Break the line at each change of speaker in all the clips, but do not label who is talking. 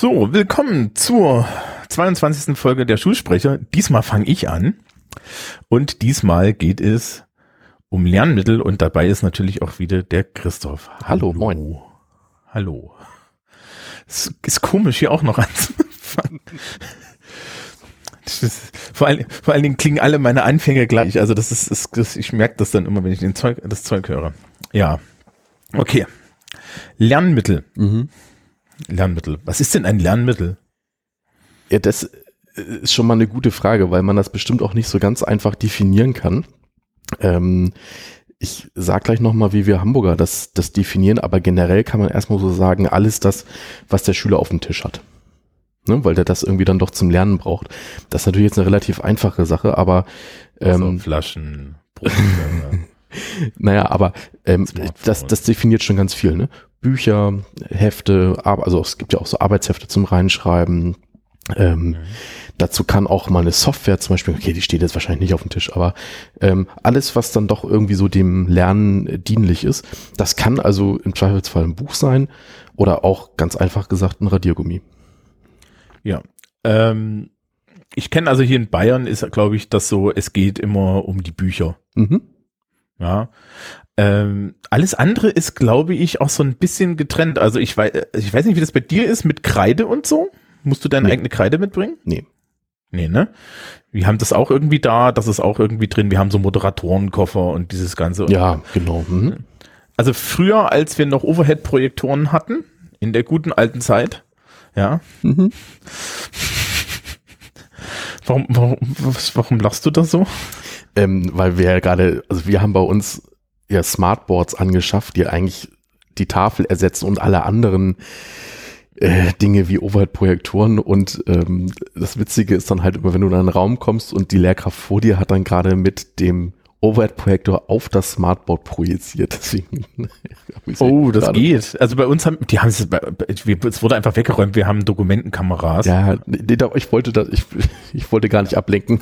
So, willkommen zur 22. Folge der Schulsprecher. Diesmal fange ich an und diesmal geht es um Lernmittel und dabei ist natürlich auch wieder der Christoph.
Hallo, Hallo. moin.
Hallo. Es ist komisch hier auch noch anzufangen. Ist, vor, allen, vor allen Dingen klingen alle meine Anfänge gleich. Also das ist, ist das, ich merke das dann immer, wenn ich den Zeug, das Zeug höre. Ja. Okay. Lernmittel. Mhm. Lernmittel. Was ist denn ein Lernmittel?
Ja, das ist schon mal eine gute Frage, weil man das bestimmt auch nicht so ganz einfach definieren kann. Ähm, ich sag gleich nochmal, wie wir Hamburger das, das definieren, aber generell kann man erstmal so sagen, alles das, was der Schüler auf dem Tisch hat. Ne, weil der das irgendwie dann doch zum Lernen braucht. Das ist natürlich jetzt eine relativ einfache Sache, aber
ähm, also Flaschen,
naja, aber ähm, das, das definiert schon ganz viel. Ne? Bücher, Hefte, also es gibt ja auch so Arbeitshefte zum Reinschreiben. Ähm, mhm. Dazu kann auch mal eine Software zum Beispiel, okay, die steht jetzt wahrscheinlich nicht auf dem Tisch, aber ähm, alles, was dann doch irgendwie so dem Lernen dienlich ist, das kann also im Zweifelsfall ein Buch sein oder auch ganz einfach gesagt ein Radiergummi.
Ja, ähm, ich kenne also hier in Bayern ist, glaube ich, das so, es geht immer um die Bücher. Mhm. Ja. Ähm, alles andere ist, glaube ich, auch so ein bisschen getrennt. Also ich weiß, ich weiß nicht, wie das bei dir ist mit Kreide und so. Musst du deine nee. eigene Kreide mitbringen?
Nee.
Nee, ne? Wir haben das auch irgendwie da, das ist auch irgendwie drin. Wir haben so Moderatorenkoffer und dieses Ganze.
Ja, genau. Mhm.
Also früher, als wir noch Overhead-Projektoren hatten, in der guten alten Zeit, ja. Mhm. Warum, warum, warum lachst du das so?
Ähm, weil wir ja gerade, also wir haben bei uns ja Smartboards angeschafft, die eigentlich die Tafel ersetzen und alle anderen äh, Dinge wie Overhead-Projektoren und ähm, das Witzige ist dann halt immer, wenn du in einen Raum kommst und die Lehrkraft vor dir hat dann gerade mit dem Overhead-Projektor auf das Smartboard projiziert. Deswegen,
oh, das gerade. geht. Also bei uns haben, die haben es, es wurde einfach weggeräumt. Wir haben Dokumentenkameras.
Ja, ich wollte das, ich, ich wollte gar nicht ablenken.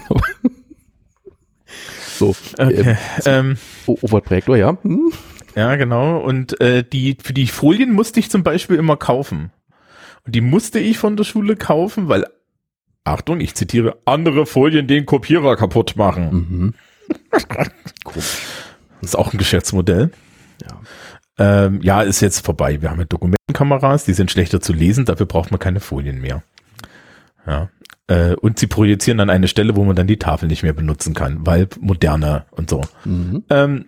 so, okay.
ähm, ähm, Overhead-Projektor, ja. Hm.
Ja, genau. Und äh, die für die Folien musste ich zum Beispiel immer kaufen. Und die musste ich von der Schule kaufen, weil, Achtung, ich zitiere, andere Folien den Kopierer kaputt machen. Mhm. Cool. Das ist auch ein Geschäftsmodell. Ja. Ähm, ja, ist jetzt vorbei. Wir haben ja Dokumentenkameras, die sind schlechter zu lesen, dafür braucht man keine Folien mehr. Ja. Äh, und sie projizieren an eine Stelle, wo man dann die Tafel nicht mehr benutzen kann, weil moderner und so. Mhm. Ähm,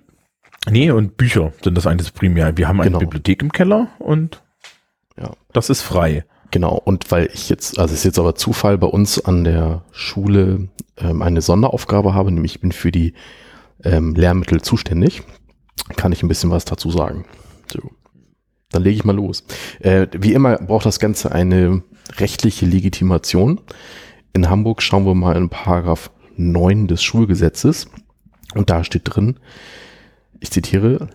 nee, und Bücher sind das eigentlich primär. Wir haben eine genau. Bibliothek im Keller und ja. Das ist frei.
Genau, und weil ich jetzt, also es ist jetzt aber Zufall, bei uns an der Schule ähm, eine Sonderaufgabe habe, nämlich ich bin für die ähm, Lehrmittel zuständig, kann ich ein bisschen was dazu sagen. So. Dann lege ich mal los. Äh, wie immer braucht das Ganze eine rechtliche Legitimation. In Hamburg schauen wir mal in Paragraph 9 des Schulgesetzes und da steht drin, ich zitiere,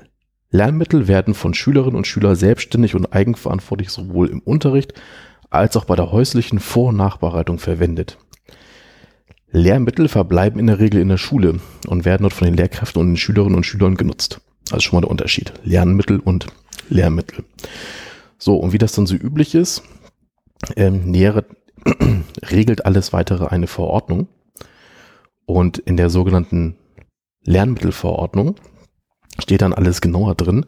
Lernmittel werden von Schülerinnen und Schülern selbstständig und eigenverantwortlich sowohl im Unterricht als auch bei der häuslichen Vor- und Nachbereitung verwendet. Lehrmittel verbleiben in der Regel in der Schule und werden dort von den Lehrkräften und den Schülerinnen und Schülern genutzt. Also schon mal der Unterschied. Lernmittel und Lehrmittel. So, und wie das dann so üblich ist, ähm, nähere, regelt alles weitere eine Verordnung. Und in der sogenannten Lernmittelverordnung steht dann alles genauer drin.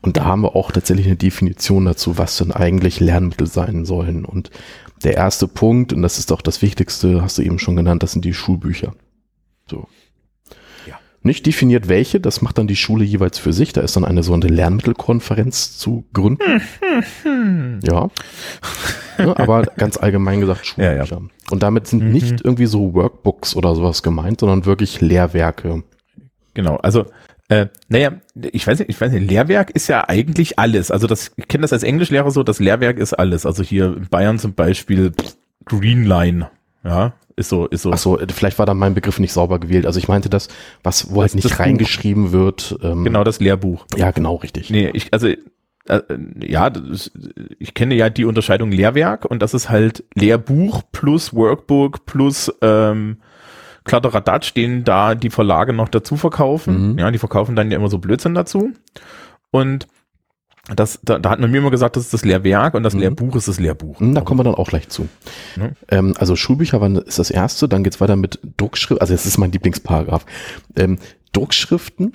Und da haben wir auch tatsächlich eine Definition dazu, was denn eigentlich Lernmittel sein sollen. Und der erste Punkt, und das ist auch das Wichtigste, hast du eben schon genannt, das sind die Schulbücher. So. Ja. Nicht definiert welche, das macht dann die Schule jeweils für sich. Da ist dann eine sogenannte Lernmittelkonferenz zu gründen. ja. ja. Aber ganz allgemein gesagt Schulbücher. Ja, ja. Und damit sind mhm. nicht irgendwie so Workbooks oder sowas gemeint, sondern wirklich Lehrwerke.
Genau, also äh, naja, ich weiß nicht, ich weiß nicht, Lehrwerk ist ja eigentlich alles. Also das, ich kenne das als Englischlehrer so, das Lehrwerk ist alles. Also hier in Bayern zum Beispiel Greenline, ja, ist so, ist so.
Ach so, vielleicht war da mein Begriff nicht sauber gewählt. Also ich meinte das, was, wo halt das, nicht reingeschrieben Buch. wird.
Ähm, genau, das Lehrbuch.
Ja, genau, richtig.
Nee, ich, also, äh, ja, das, ich kenne ja die Unterscheidung Lehrwerk und das ist halt Lehrbuch plus Workbook plus, ähm, Kladderadatsch stehen da die Verlage noch dazu verkaufen.
Mhm.
Ja, die verkaufen dann ja immer so Blödsinn dazu. Und das, da, da hat man mir immer gesagt, das ist das Lehrwerk und das
Mhm.
Lehrbuch ist das Lehrbuch.
Hm, Da kommen wir dann auch gleich zu.
Ne?
Ähm, also Schulbücher waren, ist das erste, dann geht's weiter mit Druckschriften, also das ist mein Lieblingsparagraph. Ähm, Druckschriften,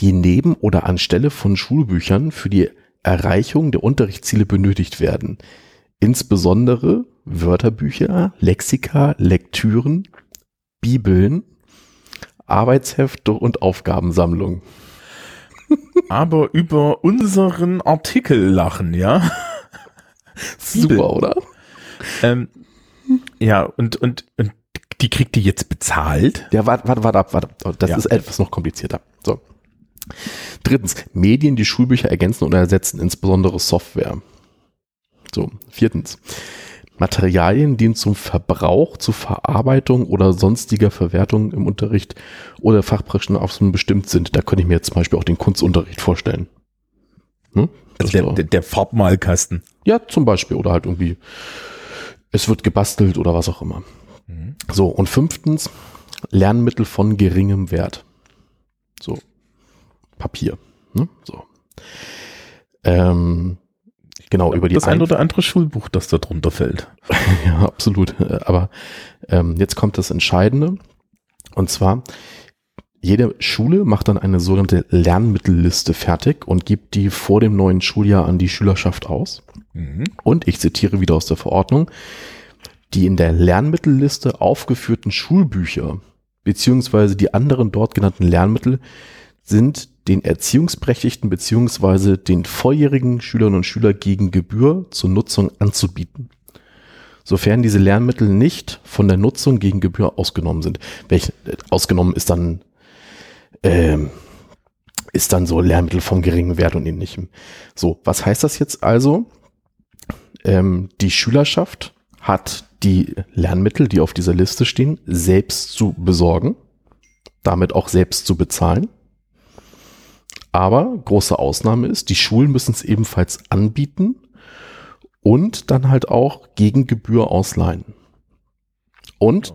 die neben oder anstelle von Schulbüchern für die Erreichung der Unterrichtsziele benötigt werden. Insbesondere Wörterbücher, Lexika, Lektüren, Bibeln, Arbeitshefte und Aufgabensammlungen.
Aber über unseren Artikel lachen, ja.
Super, oder?
Ähm, ja, und, und, und die kriegt die jetzt bezahlt?
Ja, warte, warte, warte ab, warte. ab. Das
Ja.
ist etwas noch komplizierter. So. Drittens, Medien, die Schulbücher ergänzen oder ersetzen, insbesondere Software. So. Viertens, Materialien, die zum Verbrauch, zur Verarbeitung oder sonstiger Verwertung im Unterricht oder fachpraktischen Aufgaben bestimmt sind. Da könnte ich mir jetzt zum Beispiel auch den Kunstunterricht vorstellen. Hm? Das
Der, der, der Farbmalkasten.
ja, zum Beispiel. Oder halt irgendwie, es wird gebastelt oder was auch immer. So, und fünftens, Lernmittel von geringem Wert. So, Papier. Ne? So. Ähm, genau, über die
das ein oder andere Schulbuch, das da drunter fällt.
ja, absolut. Aber ähm, jetzt kommt das Entscheidende. Und zwar, jede Schule macht dann eine sogenannte Lernmittelliste fertig und gibt die vor dem neuen Schuljahr an die Schülerschaft aus.
Mhm.
Und ich zitiere wieder aus der Verordnung, die in der Lernmittelliste aufgeführten Schulbücher beziehungsweise die anderen dort genannten Lernmittel sind den Erziehungsberechtigten beziehungsweise den volljährigen Schülerinnen und Schülern gegen Gebühr zur Nutzung anzubieten. Sofern diese Lernmittel nicht von der Nutzung gegen Gebühr ausgenommen sind. Welch, äh, ausgenommen ist dann ähm, ist dann so Lernmittel von geringem Wert und ähnlichem. So, was heißt das jetzt also? Ähm, die Schülerschaft hat die Lernmittel, die auf dieser Liste stehen, selbst zu besorgen, damit auch selbst zu bezahlen. Aber große Ausnahme ist, die Schulen müssen es ebenfalls anbieten und dann halt auch gegen Gebühr ausleihen. Und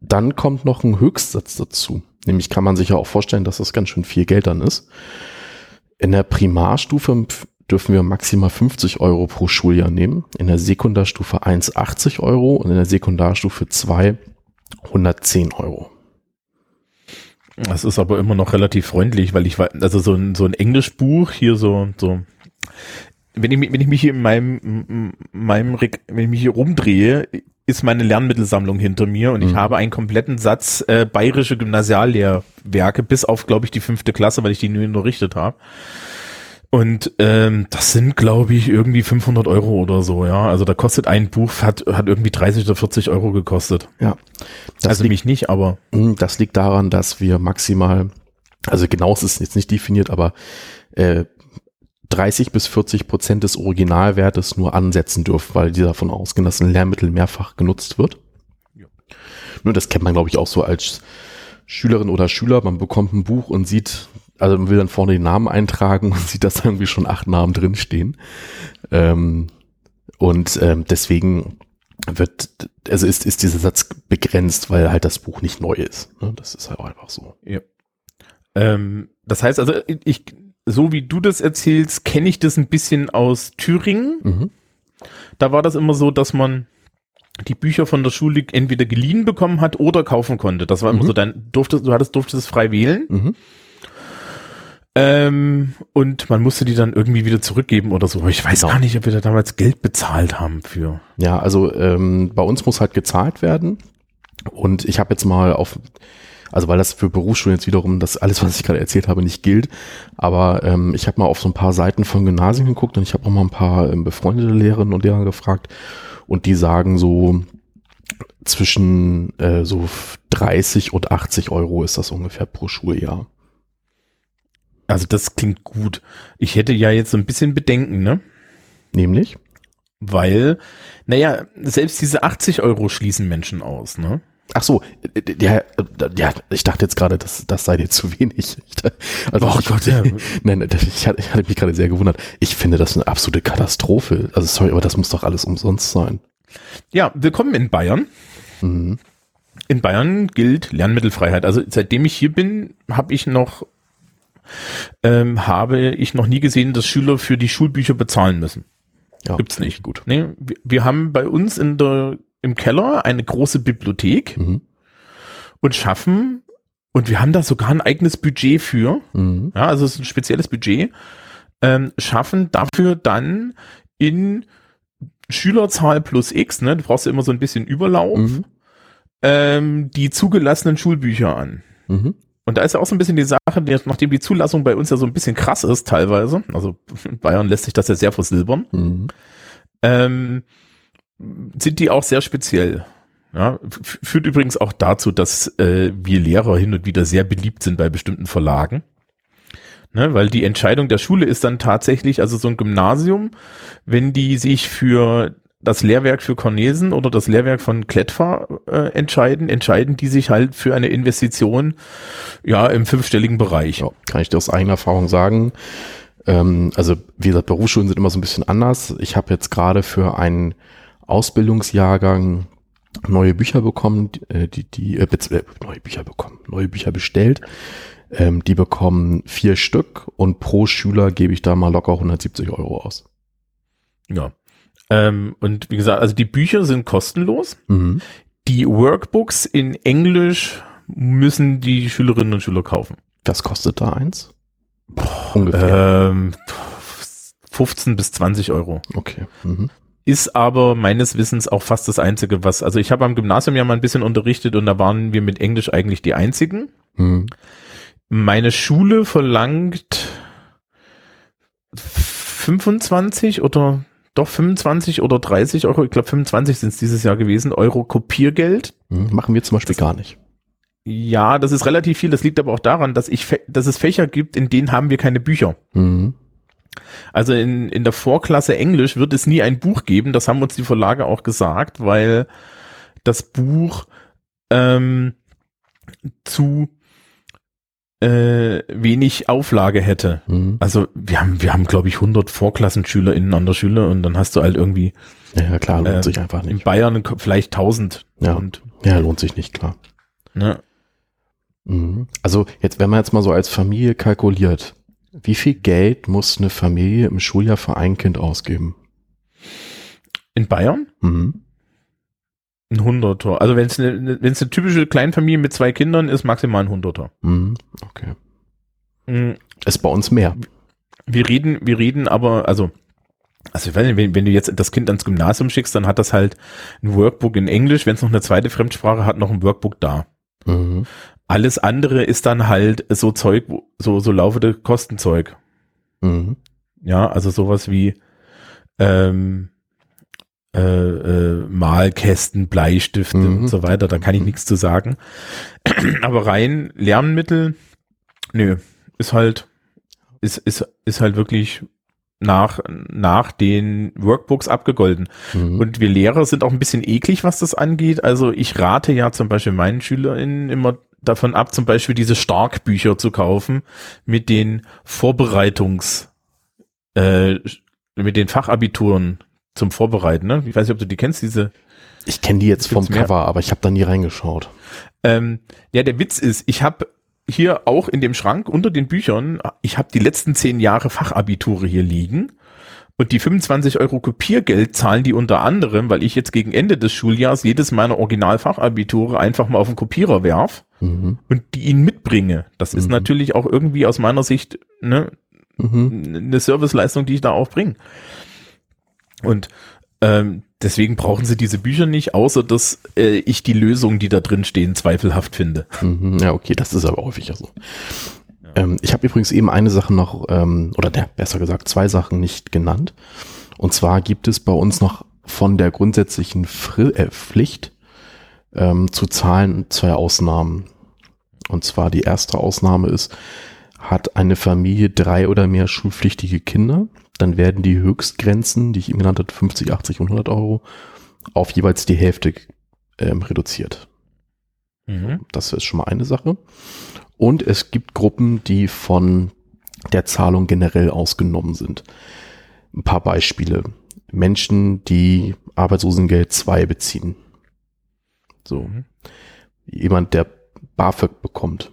dann kommt noch ein Höchstsatz dazu. Nämlich kann man sich ja auch vorstellen, dass das ganz schön viel Geld dann ist. In der Primarstufe dürfen wir maximal 50 Euro pro Schuljahr nehmen. In der Sekundarstufe 1 80 Euro und in der Sekundarstufe 2 110 Euro.
Das ist aber immer noch relativ freundlich, weil ich war, also so ein, so ein Englischbuch hier so, so, wenn ich, mich- wenn ich mich hier in meinem, meinem, wenn ich mich hier rumdrehe, ist meine Lernmittelsammlung hinter mir und ich
Mhm.
habe einen kompletten Satz äh, bayerische Gymnasiallehrwerke, bis auf, glaube ich, die fünfte Klasse, weil ich die nur unterrichtet habe. Und ähm, das sind, glaube ich, irgendwie 500 Euro oder so, ja. Also da kostet ein Buch, hat, hat irgendwie 30 oder 40 Euro gekostet.
Ja. Das
also
liegt
mich nicht, aber
Mm, Das liegt daran, dass wir maximal, also genau ist es jetzt nicht definiert, aber äh, 30 bis 40 Prozent des Originalwertes nur ansetzen dürfen, weil die davon ausgehen, dass ein Lehrmittel mehrfach genutzt wird.
Ja.
Nur das kennt man, glaube ich, auch so als Schülerin oder Schüler. Man bekommt ein Buch und sieht, also man will dann vorne den Namen eintragen und sieht, dass da irgendwie schon acht Namen drinstehen. Ähm, und ähm, deswegen wird, also ist, ist dieser Satz begrenzt, weil halt das Buch nicht neu ist. Ne? Das ist halt auch einfach so.
Ähm, das heißt also, ich, so wie du das erzählst, kenne ich das ein bisschen aus Thüringen.
Mhm.
Da war das immer so, dass man die Bücher von der Schule entweder geliehen bekommen hat oder kaufen konnte. Das war immer
Mhm.
so, dann durftest, du hattest, durftest es frei wählen.
Mhm.
Ähm, und man musste die dann irgendwie wieder zurückgeben oder so. Ich weiß
Genau.
gar nicht, ob wir da damals Geld bezahlt haben für.
Ja, also ähm, bei uns muss halt gezahlt werden. Und ich habe jetzt mal auf, also weil das für Berufsschulen jetzt wiederum, das alles, was ich gerade erzählt habe, nicht gilt. Aber ähm, ich habe mal auf so ein paar Seiten von Gymnasien geguckt und ich habe auch mal ein paar ähm, befreundete Lehrerinnen und Lehrer gefragt. Und die sagen so, zwischen äh, so 30 und 80 Euro ist das ungefähr pro Schuljahr.
Also das klingt gut. Ich hätte ja jetzt so ein bisschen Bedenken, ne?
Nämlich?
Weil, naja, selbst diese 80 Euro schließen Menschen aus, ne?
Ach so, äh, ja, äh, ja, ich dachte jetzt gerade, das, das sei dir zu wenig. Also
Oh
ich,
Gott, ja.
Nein, ich hatte, ich hatte mich gerade sehr gewundert. Ich finde das eine absolute Katastrophe. Also sorry, aber das muss doch alles umsonst sein.
Ja, willkommen in Bayern.
Mhm.
In Bayern gilt Lernmittelfreiheit. Also seitdem ich hier bin, habe ich noch ähm, habe ich noch nie gesehen, dass Schüler für die Schulbücher bezahlen müssen.
Ja,
Gibt's nicht. Gut. Nee, wir, wir haben bei uns in der im Keller eine große Bibliothek
Mhm.
und schaffen und wir haben da sogar ein eigenes Budget für.
Mhm.
Ja, also es ist ein spezielles Budget. Ähm, schaffen dafür dann in Schülerzahl plus X, ne, du brauchst ja immer so ein bisschen Überlauf,
Mhm.
ähm, die zugelassenen Schulbücher an.
Mhm.
Und da ist ja auch so ein bisschen die Sache, die, nachdem die Zulassung bei uns ja so ein bisschen krass ist teilweise, also in Bayern lässt sich das ja sehr versilbern,
Mhm.
ähm, sind die auch sehr speziell. Ja, führt übrigens auch dazu, dass äh, wir Lehrer hin und wieder sehr beliebt sind bei bestimmten Verlagen. Ne, weil die Entscheidung der Schule ist dann tatsächlich, also so ein Gymnasium, wenn die sich für das Lehrwerk für Cornesen oder das Lehrwerk von Klettfer äh, entscheiden, entscheiden die sich halt für eine Investition ja im fünfstelligen Bereich.
Ja, kann ich dir aus eigener Erfahrung sagen. Ähm, also wie gesagt, Berufsschulen sind immer so ein bisschen anders. Ich habe jetzt gerade für einen Ausbildungsjahrgang neue Bücher bekommen, die, äh, die, äh, äh, neue Bücher bekommen, neue Bücher bestellt. Ähm, die bekommen vier Stück und pro Schüler gebe ich da mal locker 170 Euro aus.
Ja. Ähm, und wie gesagt, also die Bücher sind kostenlos.
Mhm.
Die Workbooks in Englisch müssen die Schülerinnen und Schüler kaufen.
Was kostet da eins? Ungefähr.
Ähm, 15 bis 20 Euro.
okay. Mhm.
Ist aber meines Wissens auch fast das Einzige, was, also ich habe am Gymnasium ja mal ein bisschen unterrichtet und da waren wir mit Englisch eigentlich die Einzigen.
Mhm.
Meine Schule verlangt 25 oder doch 25 oder 30 Euro, ich glaube 25 sind es dieses Jahr gewesen, Euro Kopiergeld.
Mhm. Machen wir zum Beispiel gar nicht.
Ja, das ist relativ viel. Das liegt aber auch daran, dass ich, dass es Fächer gibt, in denen haben wir keine Bücher.
Mhm.
Also in, in der Vorklasse Englisch wird es nie ein Buch geben. Das haben uns die Verlage auch gesagt, weil das Buch ähm, zu äh, wenig Auflage hätte.
Mhm.
Also wir haben, wir haben glaube ich 100 VorklassenschülerInnen an der Schule und dann hast du halt irgendwie
Ja, klar, lohnt
äh,
sich einfach
in
nicht.
Bayern vielleicht 1000.
Ja.
Und,
Ja, lohnt sich nicht, klar.
ne?
Mhm. Also jetzt, wenn man jetzt mal so als Familie kalkuliert, wie viel Geld muss eine Familie im Schuljahr für ein Kind ausgeben?
In Bayern?
Mhm.
Ein Hunderter. Also wenn es eine, wenn es eine typische Kleinfamilie mit zwei Kindern ist, maximal ein Hunderter.
Mhm. Okay.
Mhm.
Ist bei uns mehr.
Wir reden, wir reden aber, also, also ich weiß nicht, wenn, wenn du jetzt das Kind ans Gymnasium schickst, dann hat das halt ein Workbook in Englisch. Wenn es noch eine zweite Fremdsprache hat, noch ein Workbook da.
Mhm.
Alles andere ist dann halt so Zeug, so, so laufende Kostenzeug.
Mhm.
Ja, also sowas wie ähm, äh, äh, Malkästen, Bleistifte
Mhm.
und so weiter. Da kann ich
Mhm.
nichts zu sagen. Aber rein Lernmittel, nö, ist halt, ist, ist, ist halt wirklich nach, nach den Workbooks abgegolten.
Mhm.
Und wir Lehrer sind auch ein bisschen eklig, was das angeht. Also ich rate ja zum Beispiel meinen SchülerInnen immer davon ab, zum Beispiel diese Starkbücher zu kaufen mit den Vorbereitungs, äh, mit den Fachabituren zum Vorbereiten. Ne? Ich weiß nicht, ob du die kennst, diese.
ich kenne die jetzt vom
mehr?
Cover, aber ich habe da nie reingeschaut.
Ähm, ja, der Witz ist, ich habe hier auch in dem Schrank unter den Büchern, ich habe die letzten zehn Jahre Fachabiture hier liegen. Und die 25 Euro Kopiergeld zahlen die unter anderem, weil ich jetzt gegen Ende des Schuljahrs jedes meiner Originalfachabiture einfach mal auf den Kopierer werf
Mhm.
und die ihnen mitbringe. Das ist
Mhm.
natürlich auch irgendwie aus meiner Sicht ne,
Mhm.
eine Serviceleistung, die ich da auch bringe. Und ähm, deswegen brauchen sie diese Bücher nicht, außer dass äh, ich die Lösungen, die da drin stehen, zweifelhaft finde.
Mhm. Ja, okay, das ist aber häufiger so. Ähm, ich habe übrigens eben eine Sache noch, ähm, oder ne, besser gesagt, zwei Sachen nicht genannt. Und zwar gibt es bei uns noch von der grundsätzlichen Fri äh, Pflicht ähm, zu zahlen zwei Ausnahmen. Und zwar die erste Ausnahme ist, hat eine Familie drei oder mehr schulpflichtige Kinder, dann werden die Höchstgrenzen, die ich eben genannt habe, 50, 80 und 100 Euro, auf jeweils die Hälfte ähm, reduziert.
Mhm.
Das ist schon mal eine Sache. Und es gibt Gruppen, die von der Zahlung generell ausgenommen sind. Ein paar Beispiele. Menschen, die Arbeitslosengeld 2 beziehen. So.
Mhm.
jemand, der BAföG bekommt.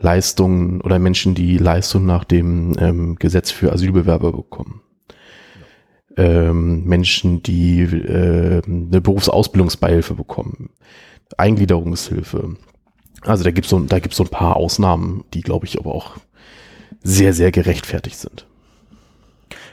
Leistungen oder Menschen, die Leistungen nach dem ähm, Gesetz für Asylbewerber bekommen. Ähm, Menschen, die äh, eine Berufsausbildungsbeihilfe bekommen. Eingliederungshilfe. Also da gibt's so, da gibt's so ein paar Ausnahmen, die, glaube ich, aber auch sehr, sehr gerechtfertigt sind.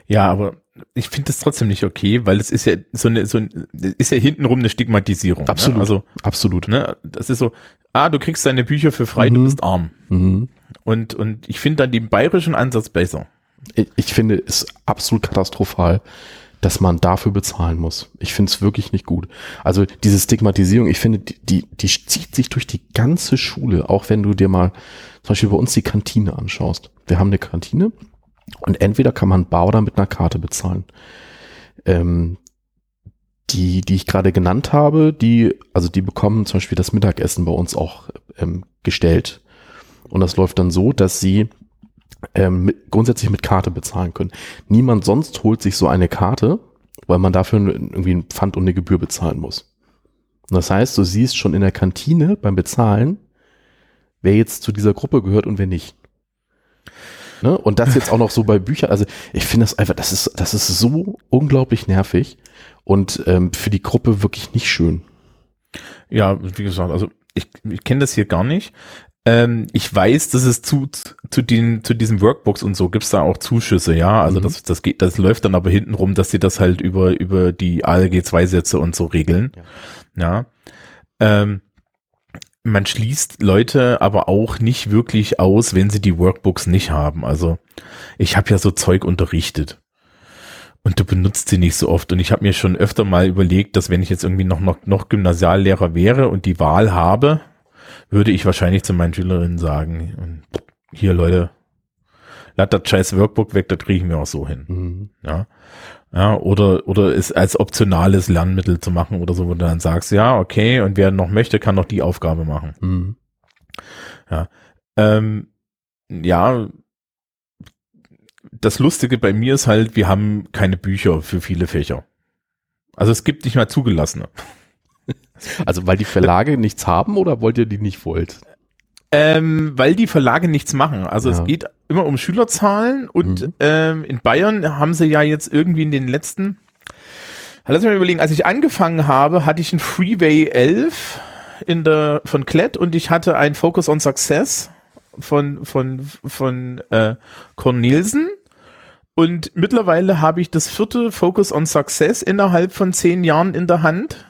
Ja, aber ich finde das trotzdem nicht okay, weil es ist ja so eine, so ein, ist ja hintenrum eine Stigmatisierung.
Absolut.
Ne? Also,
absolut.
ne, das ist so, ah, du kriegst deine Bücher für frei,
Mhm.
du bist arm.
Mhm.
Und, und ich finde dann den bayerischen Ansatz besser.
Ich, ich finde es absolut katastrophal, dass man dafür bezahlen muss. Ich finde es wirklich nicht gut. Also diese Stigmatisierung, ich finde, die, die, die zieht sich durch die ganze Schule, auch wenn du dir mal zum Beispiel bei uns die Kantine anschaust. Wir haben eine Kantine und entweder kann man bar oder mit einer Karte bezahlen. Ähm, die, die ich gerade genannt habe, die, also die bekommen zum Beispiel das Mittagessen bei uns auch ähm, gestellt. Und das läuft dann so, dass sie ähm, mit, grundsätzlich mit Karte bezahlen können. Niemand sonst holt sich so eine Karte, weil man dafür irgendwie ein Pfand und eine Gebühr bezahlen muss. Und das heißt, du siehst schon in der Kantine beim Bezahlen, wer jetzt zu dieser Gruppe gehört und wer nicht. Ne? Und das jetzt auch noch so bei Büchern. Also ich finde das einfach, das ist, das ist so unglaublich nervig und ähm, für die Gruppe wirklich nicht schön.
Ja, wie gesagt, also ich, ich kenne das hier gar nicht. Ähm, ich weiß, dass es zu, zu den, zu diesen Workbooks und so gibt's da auch Zuschüsse, ja. Also
Mhm.
das, das geht, das läuft dann aber hinten rum, dass sie das halt über, über die ALG 2 Sätze und so regeln. Ja. Ähm, man schließt Leute aber auch nicht wirklich aus, wenn sie die Workbooks nicht haben. Also ich habe ja so Zeug unterrichtet. Und du benutzt sie nicht so oft. Und ich habe mir schon öfter mal überlegt, dass wenn ich jetzt irgendwie noch, noch, noch Gymnasiallehrer wäre und die Wahl habe, würde ich wahrscheinlich zu meinen Schülerinnen sagen, hier Leute, lasst das scheiß Workbook weg, das kriegen wir auch so hin.
Mhm.
Ja. Ja, oder, oder es als optionales Lernmittel zu machen oder so, wo du dann sagst, ja, okay, und wer noch möchte, kann noch die Aufgabe machen.
Mhm.
Ähm, ja, das Lustige bei mir ist halt, wir haben keine Bücher für viele Fächer. Also es gibt nicht mal zugelassene.
Also weil die Verlage nichts haben oder wollt ihr die nicht wollt?
Ähm, weil die Verlage nichts machen. Also
Ja.
es geht immer um Schülerzahlen und
Mhm.
ähm, in Bayern haben sie ja jetzt irgendwie in den letzten, lass mich mal überlegen, als ich angefangen habe, hatte ich ein Freeway 11 in der, von Klett und ich hatte ein Focus on Success von, von, von äh, Cornelsen. Und mittlerweile habe ich das vierte Focus on Success innerhalb von zehn Jahren in der Hand.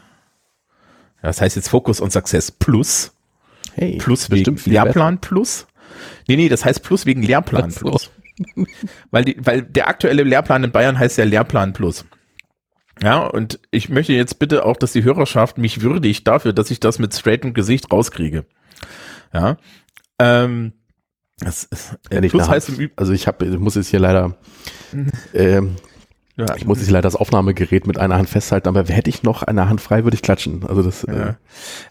Das heißt jetzt Focus on Success Plus.
Hey,
Plus wegen Lehrplan Plus. Nee, nee, das heißt Plus wegen Lehrplan
so.
Plus. Weil, die, weil der aktuelle Lehrplan in Bayern heißt ja Lehrplan Plus. Ja, und ich möchte jetzt bitte auch, dass die Hörerschaft mich würdigt dafür, dass ich das mit straightem Gesicht rauskriege. Ja. Ähm, das ist,
Ja, nicht
Plus
eine
heißt
Also ich habe, ich muss jetzt hier leider, ähm,
ja,
ich muss jetzt leider das Aufnahmegerät mit einer Hand festhalten, aber hätte ich noch eine Hand frei, würde ich klatschen. Also das, äh,
Ja.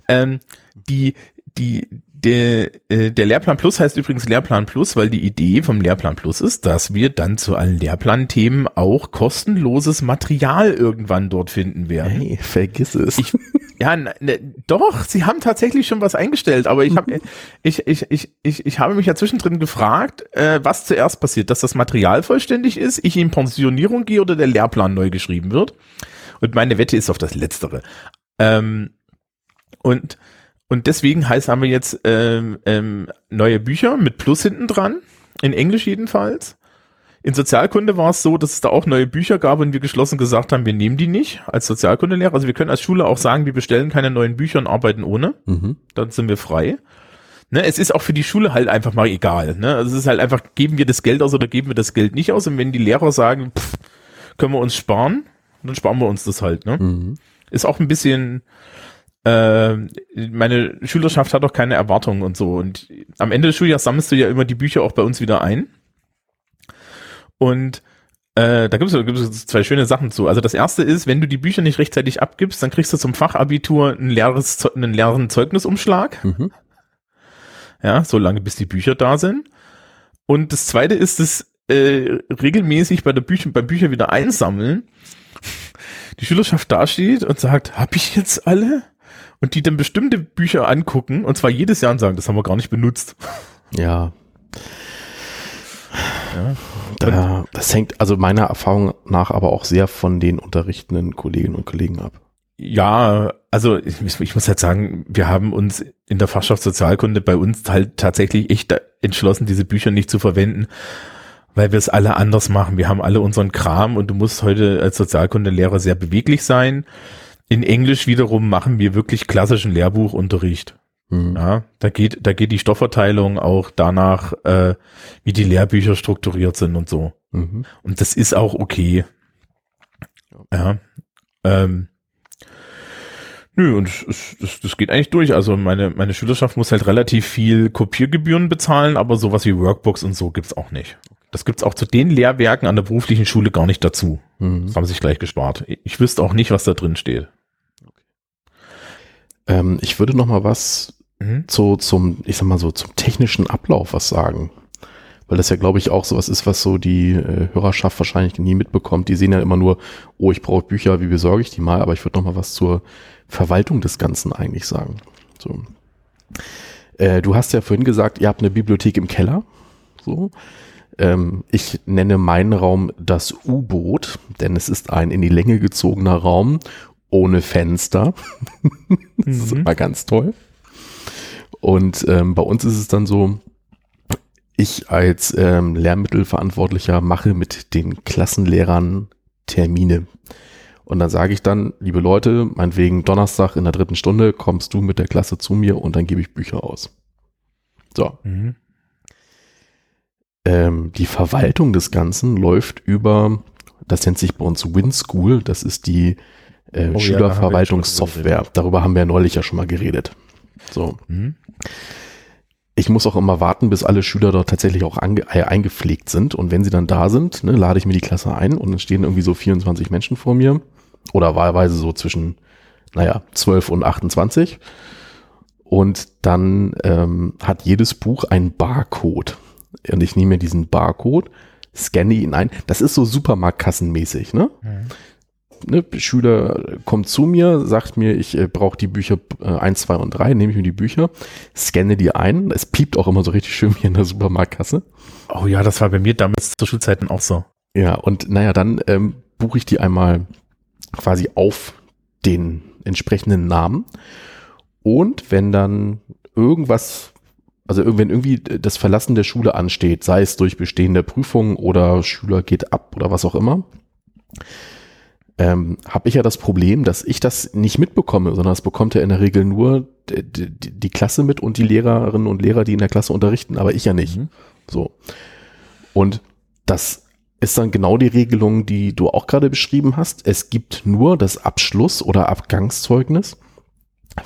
Ähm, die, die, der, äh, der Lehrplan Plus heißt übrigens Lehrplan Plus, weil die Idee vom Lehrplan Plus ist, dass wir dann zu allen Lehrplanthemen auch kostenloses Material irgendwann dort finden werden.
hey, vergiss es.
Ich, ja, ne, doch, sie haben tatsächlich schon was eingestellt, aber ich habe ich, ich, ich, ich, ich habe mich ja zwischendrin gefragt, äh, was zuerst passiert, dass das Material vollständig ist, ich in Pensionierung gehe oder der Lehrplan neu geschrieben wird. Und meine Wette ist auf das Letztere. Ähm, und, und deswegen heißt, haben wir jetzt ähm, ähm, neue Bücher mit Plus hinten dran, in Englisch jedenfalls. In Sozialkunde war es so, dass es da auch neue Bücher gab und wir geschlossen gesagt haben, wir nehmen die nicht als Sozialkundelehrer. Also wir können als Schule auch sagen, wir bestellen keine neuen Bücher und arbeiten ohne.
mhm.
Dann sind wir frei. Ne, es ist auch für die Schule halt einfach mal egal. Ne? Also es ist halt einfach, geben wir das Geld aus oder geben wir das Geld nicht aus? Und wenn die Lehrer sagen, pff, können wir uns sparen, dann sparen wir uns das halt. Ne?
Mhm.
ist auch ein bisschen, äh, meine Schülerschaft hat auch keine Erwartungen und so. Und am Ende des Schuljahres sammelst du ja immer die Bücher auch bei uns wieder ein. Und äh, da gibt es zwei schöne Sachen zu. Also das erste ist, wenn du die Bücher nicht rechtzeitig abgibst, dann kriegst du zum Fachabitur ein leeres, einen leeren Zeugnisumschlag.
Mhm.
Ja, so lange bis die Bücher da sind. Und das zweite ist, dass äh, regelmäßig bei der Bücher, beim Bücher wieder einsammeln, die Schülerschaft dasteht und sagt, hab ich jetzt alle? Und die dann bestimmte Bücher angucken und zwar jedes Jahr und sagen, das haben wir gar nicht benutzt.
Ja. ja. Da, das hängt also meiner Erfahrung nach aber auch sehr von den unterrichtenden Kolleginnen und Kollegen ab.
Ja, also ich, ich muss halt sagen, wir haben uns in der Fachschaft Sozialkunde bei uns halt tatsächlich echt entschlossen, diese Bücher nicht zu verwenden, weil wir es alle anders machen. Wir haben alle unseren Kram und du musst heute als Sozialkundelehrer sehr beweglich sein. In Englisch wiederum machen wir wirklich klassischen Lehrbuchunterricht. Mhm. Ja, da geht, da geht die Stoffverteilung auch danach, äh, wie die Lehrbücher strukturiert sind und so. Mhm. Und das ist auch okay. Ja. Ähm, Nö, und es, das, das geht eigentlich durch. Also meine, meine Schülerschaft muss halt relativ viel Kopiergebühren bezahlen, aber sowas wie Workbooks und so gibt's auch nicht. Das gibt's auch zu den Lehrwerken an der beruflichen Schule gar nicht dazu. Mhm. Das haben sich gleich gespart. Ich wüsste auch nicht, was da drin steht.
Ähm, ich würde noch mal was mhm. zu, zum, ich sag mal so, zum technischen Ablauf was sagen. Weil das ja, glaube ich, auch sowas ist, was so die äh, Hörerschaft wahrscheinlich nie mitbekommt. Die sehen ja immer nur, oh, ich brauche Bücher, wie besorge ich die mal? Aber ich würde noch mal was zur Verwaltung des Ganzen eigentlich sagen. So. Äh, du hast ja vorhin gesagt, ihr habt eine Bibliothek im Keller. So. Ähm, ich nenne meinen Raum das U-Boot, denn es ist ein in die Länge gezogener Raum ohne Fenster. das ist mhm. immer ganz toll. Und ähm, bei uns ist es dann so, ich als ähm, Lehrmittelverantwortlicher mache mit den Klassenlehrern Termine. Und dann sage ich dann, liebe Leute, meinetwegen Donnerstag in der dritten Stunde kommst du mit der Klasse zu mir und dann gebe ich Bücher aus. So. Mhm. Ähm, die Verwaltung des Ganzen läuft über, das nennt sich bei uns WinSchool, das ist die äh, oh, Schülerverwaltungssoftware. Ja, Darüber haben wir ja neulich ja schon mal geredet. So. Mhm. Ich muss auch immer warten, bis alle Schüler dort tatsächlich auch ange äh, eingepflegt sind. Und wenn sie dann da sind, ne, lade ich mir die Klasse ein und dann stehen irgendwie so 24 Menschen vor mir. Oder wahlweise so zwischen, naja, 12 und 28. Und dann ähm, hat jedes Buch einen Barcode. Und ich nehme mir diesen Barcode, scanne ihn ein. Das ist so Supermarktkassenmäßig, ne? Mhm ne, Schüler kommt zu mir, sagt mir, ich äh, brauche die Bücher äh, 1, 2 und 3, nehme ich mir die Bücher, scanne die ein. Es piept auch immer so richtig schön wie in der Supermarktkasse.
Oh ja, das war bei mir damals zu Schulzeiten auch so.
Ja, und naja, dann ähm, buche ich die einmal quasi auf den entsprechenden Namen. Und wenn dann irgendwas, also wenn irgendwie das Verlassen der Schule ansteht, sei es durch bestehende Prüfungen oder Schüler geht ab oder was auch immer, ähm, habe ich ja das Problem, dass ich das nicht mitbekomme, sondern das bekommt ja in der Regel nur die, die, Klasse mit und die Lehrerinnen und Lehrer, die in der Klasse unterrichten, aber ich ja nicht. Mhm. So. Und das ist dann genau die Regelung, die du auch gerade beschrieben hast. Es gibt nur das Abschluss- oder Abgangszeugnis,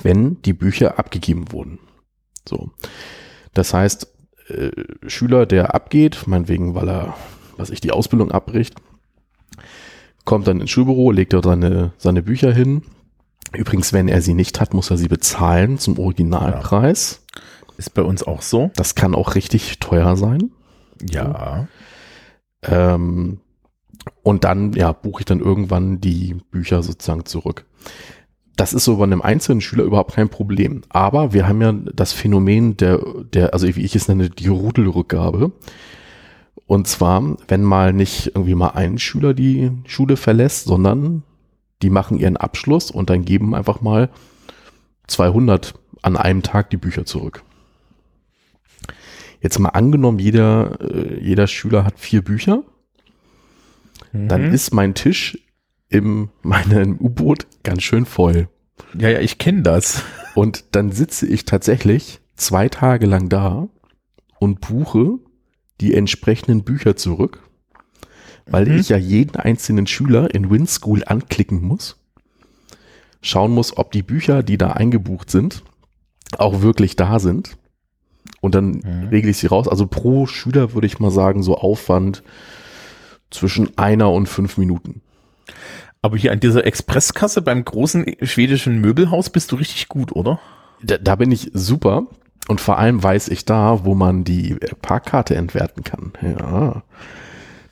wenn die Bücher abgegeben wurden. So. Das heißt, äh, Schüler, der abgeht, meinetwegen, weil er, was ich, die Ausbildung abbricht, kommt dann ins Schulbüro, legt dort seine, seine Bücher hin. Übrigens, wenn er sie nicht hat, muss er sie bezahlen zum Originalpreis.
Ja. Ist bei uns auch so.
Das kann auch richtig teuer sein.
Ja.
Ähm, und dann, ja, buche ich dann irgendwann die Bücher sozusagen zurück. Das ist so bei einem einzelnen Schüler überhaupt kein Problem. Aber wir haben ja das Phänomen der, der, also wie ich es nenne, die Rudelrückgabe. Und zwar, wenn mal nicht irgendwie mal ein Schüler die Schule verlässt, sondern die machen ihren Abschluss und dann geben einfach mal 200 an einem Tag die Bücher zurück. Jetzt mal angenommen, jeder, äh, jeder Schüler hat vier Bücher, mhm. dann ist mein Tisch im meinem U-Boot ganz schön voll.
Ja, ja, ich kenne das.
Und dann sitze ich tatsächlich zwei Tage lang da und buche die entsprechenden Bücher zurück, weil mhm. ich ja jeden einzelnen Schüler in WinSchool anklicken muss, schauen muss, ob die Bücher, die da eingebucht sind, auch wirklich da sind. Und dann mhm. regle ich sie raus. Also pro Schüler würde ich mal sagen, so Aufwand zwischen einer und fünf Minuten.
Aber hier an dieser Expresskasse beim großen schwedischen Möbelhaus bist du richtig gut, oder?
Da, da bin ich super. Und vor allem weiß ich da, wo man die Parkkarte entwerten kann. Ja,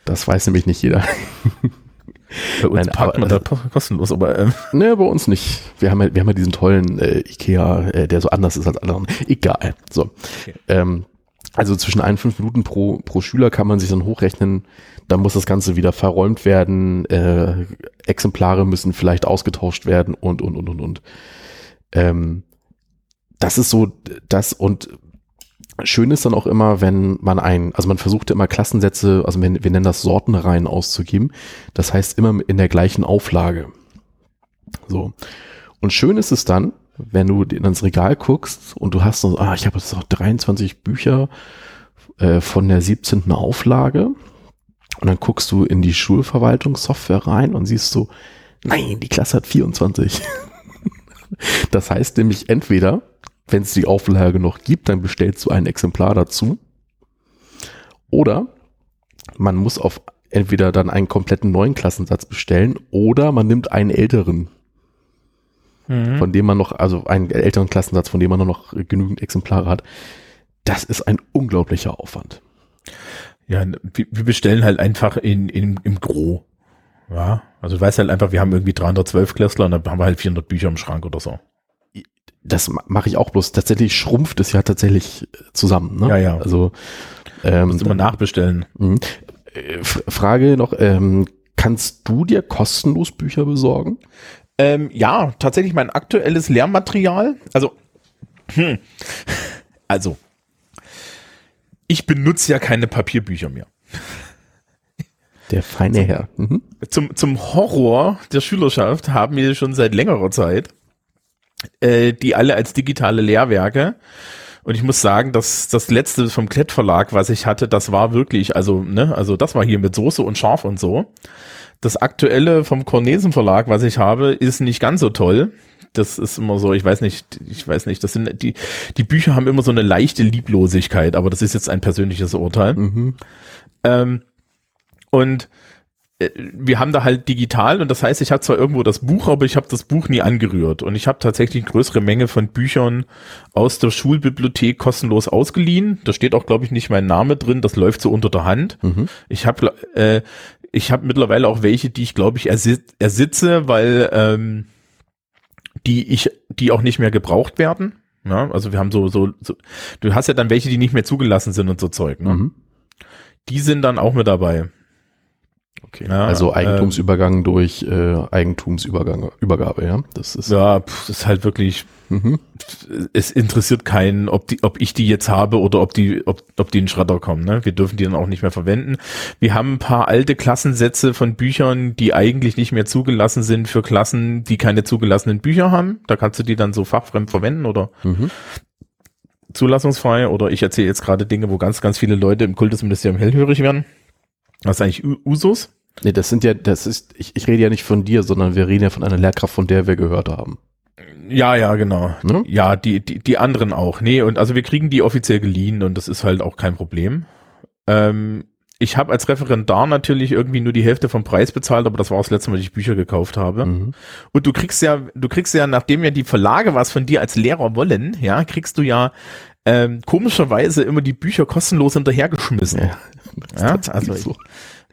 das weiß nämlich nicht jeder.
Bei uns
Nein,
parkt
aber-
man da kostenlos, aber ähm,
Ne, bei uns nicht. Wir haben ja, wir haben ja diesen tollen äh, Ikea, äh, der so anders ist als anderen. Egal. So. Ähm, also zwischen ein fünf Minuten pro, pro Schüler kann man sich dann hochrechnen. Dann muss das Ganze wieder verräumt werden. Äh, Exemplare müssen vielleicht ausgetauscht werden und, und, und, und, und. Ähm, das ist so das und schön ist dann auch immer, wenn man ein, also man versucht immer Klassensätze, also wir, wir nennen das Sortenreihen auszugeben. Das heißt immer in der gleichen Auflage. So. Und schön ist es dann, wenn du in ins Regal guckst und du hast so, ah, ich habe jetzt noch 23 Bücher äh, von der 17. Auflage und dann guckst du in die Schulverwaltungssoftware rein und siehst so, nein, die Klasse hat 24. das heißt nämlich entweder, wenn es die Auflage noch gibt, dann bestellst du ein Exemplar dazu oder man muss auf entweder dann einen kompletten neuen Klassensatz bestellen oder man nimmt einen älteren von dem man noch, also einen älteren Klassensatz, von dem man nur noch genügend Exemplare hat. Das ist ein unglaublicher Aufwand.
ja, wir, wir bestellen halt einfach in, in, im Gro. Ja, also du weißt halt einfach, wir haben irgendwie 312 Klässler und dann haben wir halt 400 Bücher im Schrank oder so.
Das ma- mache ich auch bloß. Tatsächlich schrumpft es ja tatsächlich zusammen. Ne?
Ja, ja.
Also ähm,
Muss immer nachbestellen.
Mhm. Äh, Frage noch, ähm, kannst du dir kostenlos Bücher besorgen?
Ähm, ja, tatsächlich mein aktuelles Lehrmaterial. Also, hm, also, ich benutze ja keine Papierbücher mehr.
Der feine Herr. Mhm.
Zum, zum Horror der Schülerschaft haben wir schon seit längerer Zeit äh, die alle als digitale Lehrwerke. Und ich muss sagen, dass das letzte vom Klett Verlag, was ich hatte, das war wirklich, also, ne, also das war hier mit Soße und Scharf und so. Das aktuelle vom Cornesen Verlag, was ich habe, ist nicht ganz so toll. Das ist immer so, ich weiß nicht, ich weiß nicht, das sind die, die Bücher haben immer so eine leichte Lieblosigkeit, aber das ist jetzt ein persönliches Urteil.
Mhm.
Ähm, und wir haben da halt digital und das heißt, ich habe zwar irgendwo das Buch, aber ich habe das Buch nie angerührt. Und ich habe tatsächlich eine größere Menge von Büchern aus der Schulbibliothek kostenlos ausgeliehen. Da steht auch, glaube ich, nicht mein Name drin. Das läuft so unter der Hand.
Mhm.
Ich habe äh, ich habe mittlerweile auch welche, die ich, glaube ich, ersi ersitze, weil ähm, die ich, die auch nicht mehr gebraucht werden. Ja, also wir haben so, so, so, du hast ja dann welche, die nicht mehr zugelassen sind und so Zeug. Ne?
Mhm.
Die sind dann auch mit dabei.
Okay.
Ja,
also Eigentumsübergang durch äh, Eigentumsübergang Übergabe, ja. Das ist
Ja, pff, das ist halt wirklich,
mhm.
es interessiert keinen, ob die, ob ich die jetzt habe oder ob die, ob, ob die in den Schredder kommen. Ne? Wir dürfen die dann auch nicht mehr verwenden. Wir haben ein paar alte Klassensätze von Büchern, die eigentlich nicht mehr zugelassen sind für Klassen, die keine zugelassenen Bücher haben. Da kannst du die dann so fachfremd verwenden oder
Mhm.
zulassungsfrei. Oder ich erzähle jetzt gerade Dinge, wo ganz, ganz viele Leute im Kultusministerium hellhörig werden. Das ist eigentlich Usus.
Nee, das sind ja, das ist, ich, ich rede ja nicht von dir, sondern wir reden ja von einer Lehrkraft, von der wir gehört haben.
Ja, ja, genau.
Ne?
Ja, die, die, die anderen auch. Nee, und also wir kriegen die offiziell geliehen und das ist halt auch kein Problem. Ähm, ich habe als Referendar natürlich irgendwie nur die Hälfte vom Preis bezahlt, aber das war das letzte Mal, dass ich Bücher gekauft habe.
Mhm.
Und du kriegst ja, du kriegst ja, nachdem ja die Verlage was von dir als Lehrer wollen, ja, kriegst du ja ähm, komischerweise immer die Bücher kostenlos hinterhergeschmissen.
Ja,
Ja, also
so.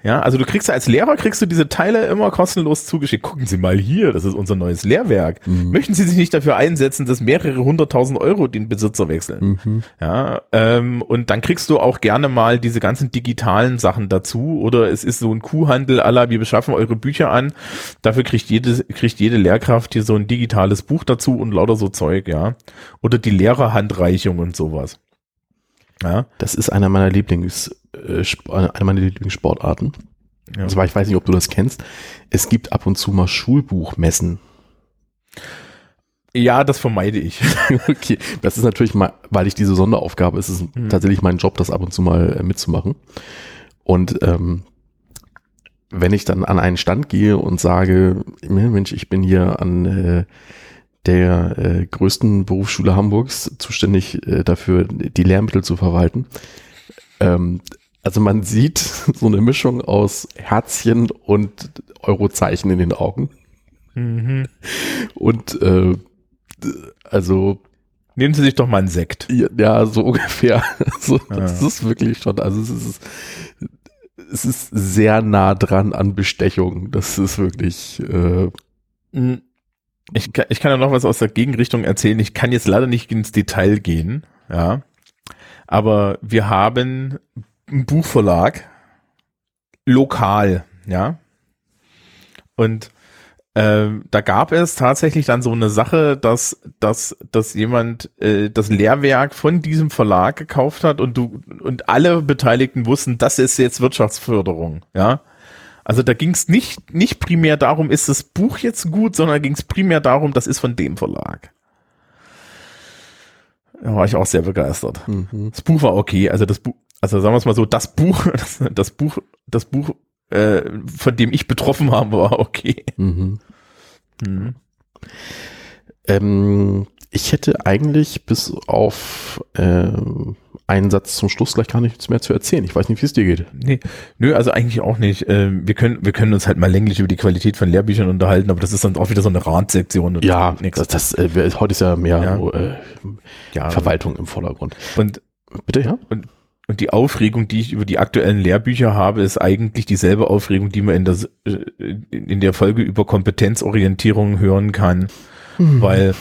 Ja, also du kriegst ja als Lehrer kriegst du diese Teile immer kostenlos zugeschickt. Gucken Sie mal hier, das ist unser neues Lehrwerk.
Mhm.
Möchten Sie sich nicht dafür einsetzen, dass mehrere hunderttausend Euro den Besitzer wechseln?
Mhm.
Ja, ähm, und dann kriegst du auch gerne mal diese ganzen digitalen Sachen dazu. Oder es ist so ein Kuhhandel aller, wir beschaffen eure Bücher an. Dafür kriegt jede, kriegt jede Lehrkraft hier so ein digitales Buch dazu und lauter so Zeug, ja. Oder die Lehrerhandreichung und sowas. Ja,
Das ist einer meiner Lieblings, äh, eine meiner Lieblingssportarten.
ja.
Also, ich weiß nicht, ob du das kennst. Es gibt ab und zu mal Schulbuchmessen.
ja das vermeide ich.
okay, das ist natürlich mal, weil ich diese Sonderaufgabe, ist es
Mhm.
tatsächlich mein Job, das ab und zu mal äh, mitzumachen. Und ähm, wenn ich dann an einen Stand gehe und sage, Mensch, ich bin hier an äh, der äh, größten Berufsschule Hamburgs zuständig äh, dafür, die Lehrmittel zu verwalten. Ähm, also man sieht so eine Mischung aus Herzchen und Eurozeichen in den Augen.
Mhm.
Und äh, also
Nehmen Sie sich doch mal einen Sekt.
ja, ja so ungefähr. Also, das
Ja.
ist wirklich schon, also es ist, es ist sehr nah dran an Bestechung. Das ist wirklich. Äh,
hm. ich, kann, ich kann ja noch was aus der Gegenrichtung erzählen. Ich kann jetzt leider nicht ins Detail gehen, ja. Aber wir haben einen Buchverlag lokal, ja. Und ähm, da gab es tatsächlich dann so eine Sache, dass, dass, dass jemand äh, das Lehrwerk von diesem Verlag gekauft hat und du und alle Beteiligten wussten, das ist jetzt Wirtschaftsförderung, ja. Also da ging es nicht, nicht primär darum, ist das Buch jetzt gut, sondern ging es primär darum, das ist von dem Verlag. Da war ich auch sehr begeistert. Mhm. Das Buch war okay, also das Buch, also sagen wir es mal so, das Buch, das, das Buch, das Buch äh, von dem ich betroffen habe, war okay. Mhm.
Mhm. Ähm, ich hätte eigentlich bis auf äh, einen Satz zum Schluss gleich gar nichts mehr zu erzählen. Ich weiß nicht, wie es dir geht.
Nee, nö, also eigentlich auch nicht. Ähm, wir können, wir können uns halt mal länglich über die Qualität von Lehrbüchern unterhalten, aber das ist dann auch wieder so eine Ratsektion.
Ja, das, das äh, heute ist ja mehr ja. Äh, ja. Verwaltung im Vordergrund.
Und bitte, ja? Und und die Aufregung, die ich über die aktuellen Lehrbücher habe, ist eigentlich dieselbe Aufregung, die man in der, äh, in der Folge über Kompetenzorientierung hören kann, mhm. weil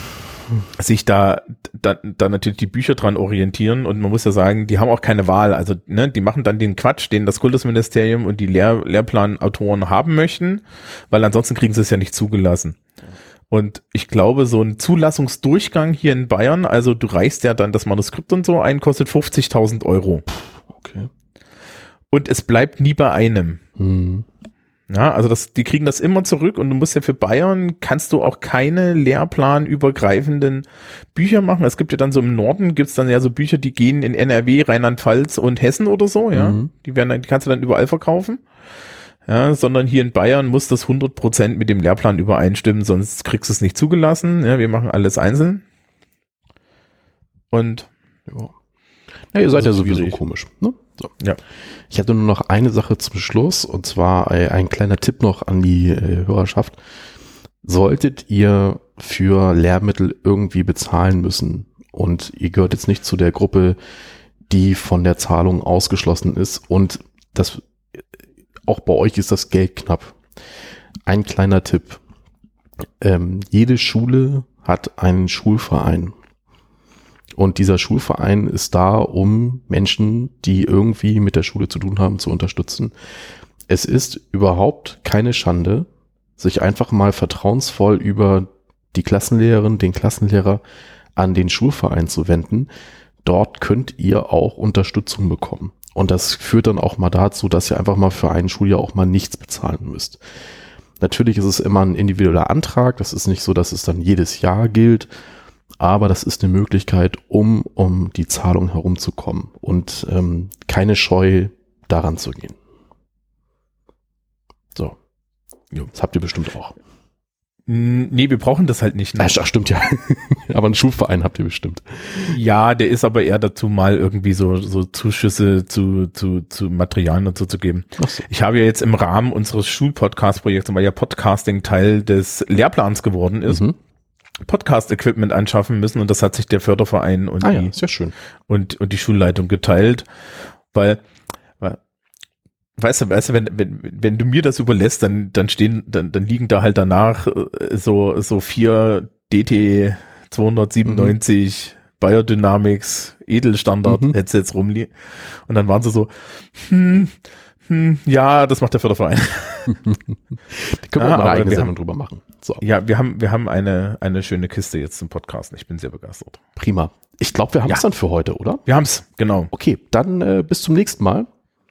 sich da, da, da natürlich die Bücher dran orientieren und man muss ja sagen, die haben auch keine Wahl. Also, ne, die machen dann den Quatsch, den das Kultusministerium und die Lehr Lehrplanautoren haben möchten, weil ansonsten kriegen sie es ja nicht zugelassen. Und ich glaube, so ein Zulassungsdurchgang hier in Bayern, also du reichst ja dann das Manuskript und so ein, kostet 50.000 Euro. Okay. Und es bleibt nie bei einem. Mhm. Ja, also das, die kriegen das immer zurück und du musst ja für Bayern kannst du auch keine lehrplanübergreifenden Bücher machen. Es gibt ja dann so im Norden gibt's dann ja so Bücher, die gehen in NRW, Rheinland-Pfalz und Hessen oder so, ja. Mhm. Die werden, die kannst du dann überall verkaufen ja, sondern hier in Bayern muss das 100% mit dem Lehrplan übereinstimmen, sonst kriegst du es nicht zugelassen. Ja, wir machen alles einzeln. Und
ja. Ja, ihr seid ja sowieso schwierig. komisch. Ne? So. Ja. Ich hatte nur noch eine Sache zum Schluss und zwar ein kleiner Tipp noch an die äh, Hörerschaft. Solltet ihr für Lehrmittel irgendwie bezahlen müssen und ihr gehört jetzt nicht zu der Gruppe, die von der Zahlung ausgeschlossen ist und das auch bei euch ist das Geld knapp. Ein kleiner Tipp. Ähm, jede Schule hat einen Schulverein. Und dieser Schulverein ist da, um Menschen, die irgendwie mit der Schule zu tun haben, zu unterstützen. Es ist überhaupt keine Schande, sich einfach mal vertrauensvoll über die Klassenlehrerin, den Klassenlehrer an den Schulverein zu wenden. Dort könnt ihr auch Unterstützung bekommen. Und das führt dann auch mal dazu, dass ihr einfach mal für ein Schuljahr auch mal nichts bezahlen müsst. Natürlich ist es immer ein individueller Antrag. Das ist nicht so, dass es dann jedes Jahr gilt. Aber das ist eine Möglichkeit, um um die Zahlung herumzukommen und ähm, keine Scheu daran zu gehen. So. Das habt ihr bestimmt auch.
Nee, wir brauchen das halt nicht.
Ne? Ach, stimmt ja. aber einen Schulverein habt ihr bestimmt.
Ja, der ist aber eher dazu mal irgendwie so, so Zuschüsse zu, zu, zu Materialien und so zu geben. So. Ich habe ja jetzt im Rahmen unseres Schulpodcast-Projekts, weil ja Podcasting Teil des Lehrplans geworden ist, mhm. Podcast-Equipment anschaffen müssen und das hat sich der Förderverein und,
ah,
die,
ja, sehr schön.
und, und die Schulleitung geteilt, weil weißt du, weißt du, wenn, wenn, wenn du mir das überlässt, dann, dann stehen, dann, dann liegen da halt danach äh, so, so vier DT 297 mhm. Biodynamics Edelstandard mhm. Headsets rumliegen. Und dann waren sie so, hm, hm, ja, das macht der Förderverein.
Die können wir ah, mal eine Sendung haben, drüber machen.
So. Ja, wir haben, wir haben eine, eine schöne Kiste jetzt zum Podcast. Ich bin sehr begeistert.
Prima. Ich glaube, wir haben es ja. dann für heute, oder?
Wir haben es, genau.
Okay, dann äh, bis zum nächsten Mal.